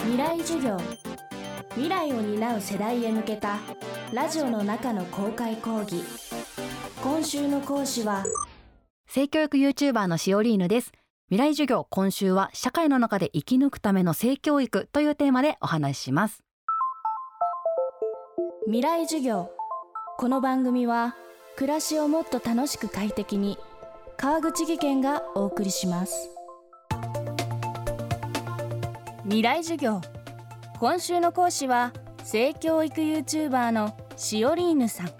未来授業。未来を担う世代へ向けたラジオの中の公開講義。今週の講師は性教育 YouTuber のしおりーぬです。未来授業今週は社会の中で生き抜くための性教育というテーマでお話しします。未来授業。この番組は暮らしをもっと楽しく快適に川口義賢がお送りします未来授業。今週の講師は性教育 YouTuber のしおりーぬさん。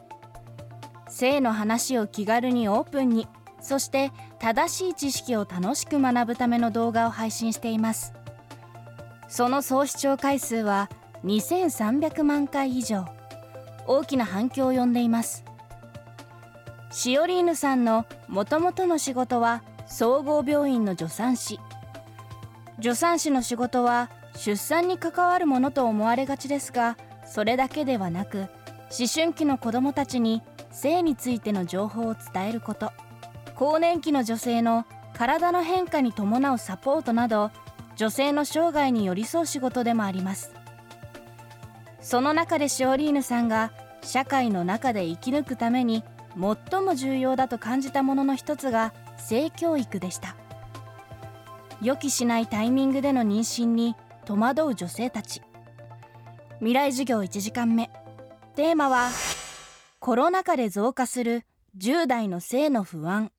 性の話を気軽にオープンにそして正しい知識を楽しく学ぶための動画を配信しています。その総視聴回数は2300万回以上。大きな反響を呼んでいます。シオリーヌさんのもともとの仕事は総合病院の助産師。助産師の仕事は出産に関わるものと思われがちですがそれだけではなく思春期の子どもたちに性についての情報を伝えること。更年期の女性の体の変化に伴うサポートなど女性の生涯に寄り添う仕事でもあります。その中でシオリーヌさんが社会の中で生き抜くために最も重要だと感じたものの一つが性教育でした。予期しないタイミングでの妊娠に戸惑う女性たち。未来授業1時間目。テーマはコロナ禍で増加する10代の性の不安。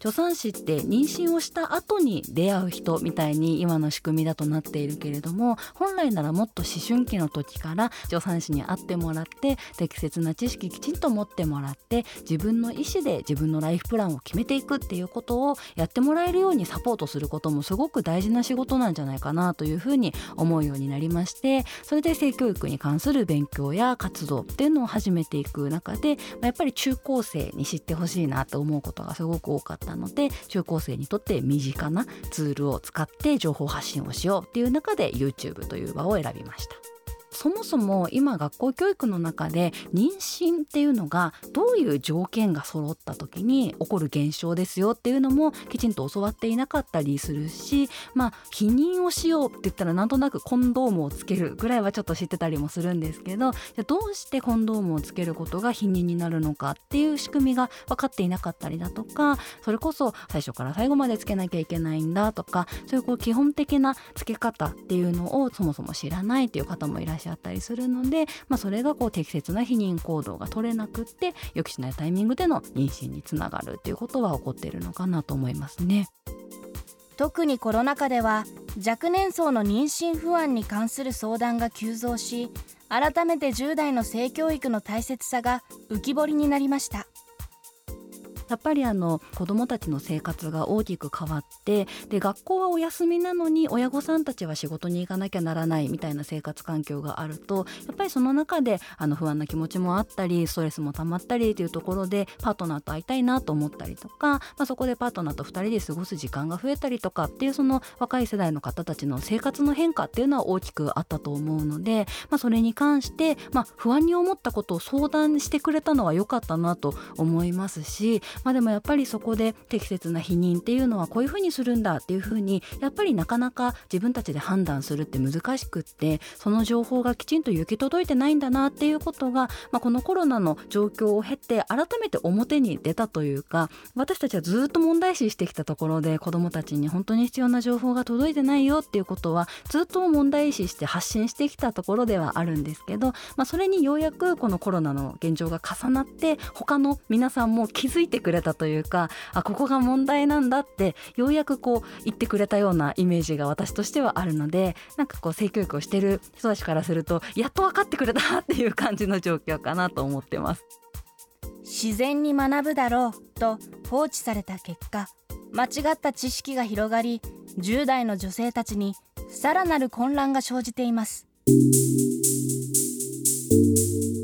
助産師って妊娠をした後に出会う人みたいに今の仕組みだとなっているけれども本来ならもっと思春期の時から助産師に会ってもらって適切な知識きちんと持ってもらって自分の意思で自分のライフプランを決めていくっていうことをやってもらえるようにサポートすることもすごく大事な仕事なんじゃないかなというふうに思うようになりましてそれで性教育に関する勉強や活動っていうのを始めていく中でやっぱり中高生に知ってほしいなと思うことがすごく多かった。ので中高生にとって身近なツールを使って情報発信をしようっていう中で YouTube という場を選びました。そもそも今学校教育の中で妊娠っていうのがどういう条件が揃った時に起こる現象ですよっていうのもきちんと教わっていなかったりするしまあ避妊をしようって言ったらなんとなくコンドームをつけるぐらいはちょっと知ってたりもするんですけどじゃどうしてコンドームをつけることが避妊になるのかっていう仕組みが分かっていなかったりだとかそれこそ最初から最後までつけなきゃいけないんだとかそういうこう基本的なつけ方っていうのをそもそも知らないっていう方もいらっしゃゃったりするので、まあ、それがこう適切な避妊行動が取れなくって予期しないタイミングでの妊娠につながるっていうことは起こっているのかなと思いますね。特にコロナ禍では若年層の妊娠不安に関する相談が急増し改めて10代の性教育の大切さが浮き彫りになりましたやっぱりあの子どもたちの生活が大きく変わってで学校はお休みなのに親御さんたちは仕事に行かなきゃならないみたいな生活環境があるとやっぱりその中であの不安な気持ちもあったりストレスも溜まったりというところでパートナーと会いたいなと思ったりとか、まあ、そこでパートナーと2人で過ごす時間が増えたりとかっていうその若い世代の方たちの生活の変化っていうのは大きくあったと思うので、まあ、それに関して、まあ、不安に思ったことを相談してくれたのは良かったなと思いますし、まあ、でもやっぱりそこで適切な避妊っていうのはこういうふうにするんだっていうふうにやっぱりなかなか自分たちで判断するって難しくってその情報がきちんと行き届いてないんだなっていうことが、まあ、このコロナの状況を経て改めて表に出たというか私たちはずっと問題視してきたところで子どもたちに本当に必要な情報が届いてないよっていうことはずっと問題視して発信してきたところではあるんですけど、まあ、それにようやくこのコロナの現状が重なって他の皆さんも気づいてくれくれたというかあここが問題なんだってようやくこう言ってくれたようなイメージが私としてはあるのでなんかこう性教育をしてる人たちからするとやっと分かってくれたっていう感じの状況かなと思ってます。自然に学ぶだろうと放置された結果間違った知識が広がり10代の女性たちにさらなる混乱が生じています。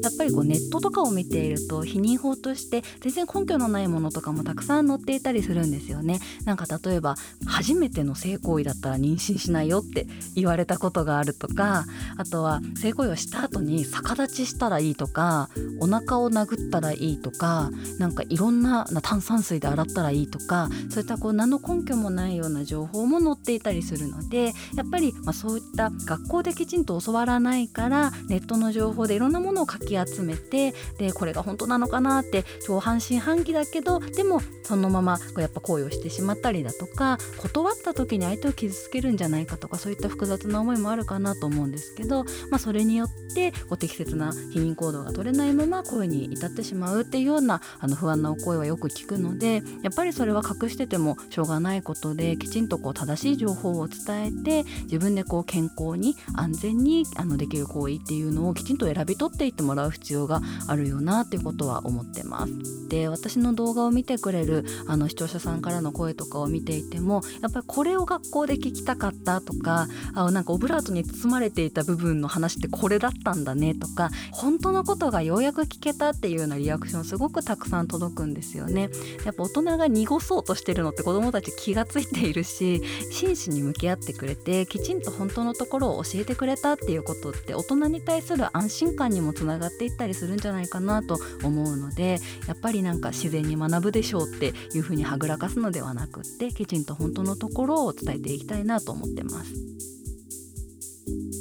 やっぱりこうネットとかを見ていると避妊法として全然根拠のないものとかもたくさん載っていたりするんですよね。なんか例えば初めての性行為だったら妊娠しないよって言われたことがあるとかあとは性行為をした後に逆立ちしたらいいとかお腹を殴ったらいいとかなんかいろんな炭酸水で洗ったらいいとかそういったこう何の根拠もないような情報も載っていたりするのでやっぱりまそういった学校できちんと教わらないからネットの情報でいろんなものを書き集めてでこれが本当なのかなって今日半信半疑だけどでもそのままやっぱ行為をしてしまったりだとか断った時に相手を傷つけるんじゃないかとかそういった複雑な思いもあるかなと思うんですけど、まあ、それによってこう適切な避妊行動が取れないまま声に至ってしまうっていうようなあの不安なお声はよく聞くのでやっぱりそれは隠しててもしょうがないことできちんとこう正しい情報を伝えて自分でこう健康に安全にあのできる行為っていうのをきちんと選び取っていってもらう必要があるよなっていうことは思ってます。で私の動画を見てくれるあの視聴者さんからの声とかを見ていてもやっぱりこれを学校で聞きたかったとかあなんかオブラートに包まれていた部分の話ってこれだったんだねとか本当のことがようやく聞けたっていうようなリアクションすごくたくさん届くんですよね。やっぱ大人が濁そうとしてるのって子どもたち気がついているし真摯に向き合ってくれてきちんと本当のところを教えてくれたっていうことって大人に対する安心感にもつながっていったりするんじゃないかなと思うのでやっぱりなんか自然に学ぶでしょうっていうふうにはぐらかすのではなくってきちんと本当のところを伝えていきたいなと思ってます。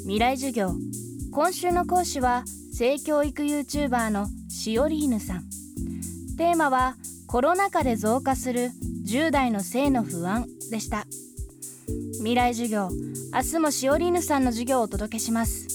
未来授業。今週の講師は性教育 YouTuber のしおりーぬさん。テーマはコロナ禍で増加する10代の性の不安でした。未来授業。明日もしおりーぬさんの授業をお届けします。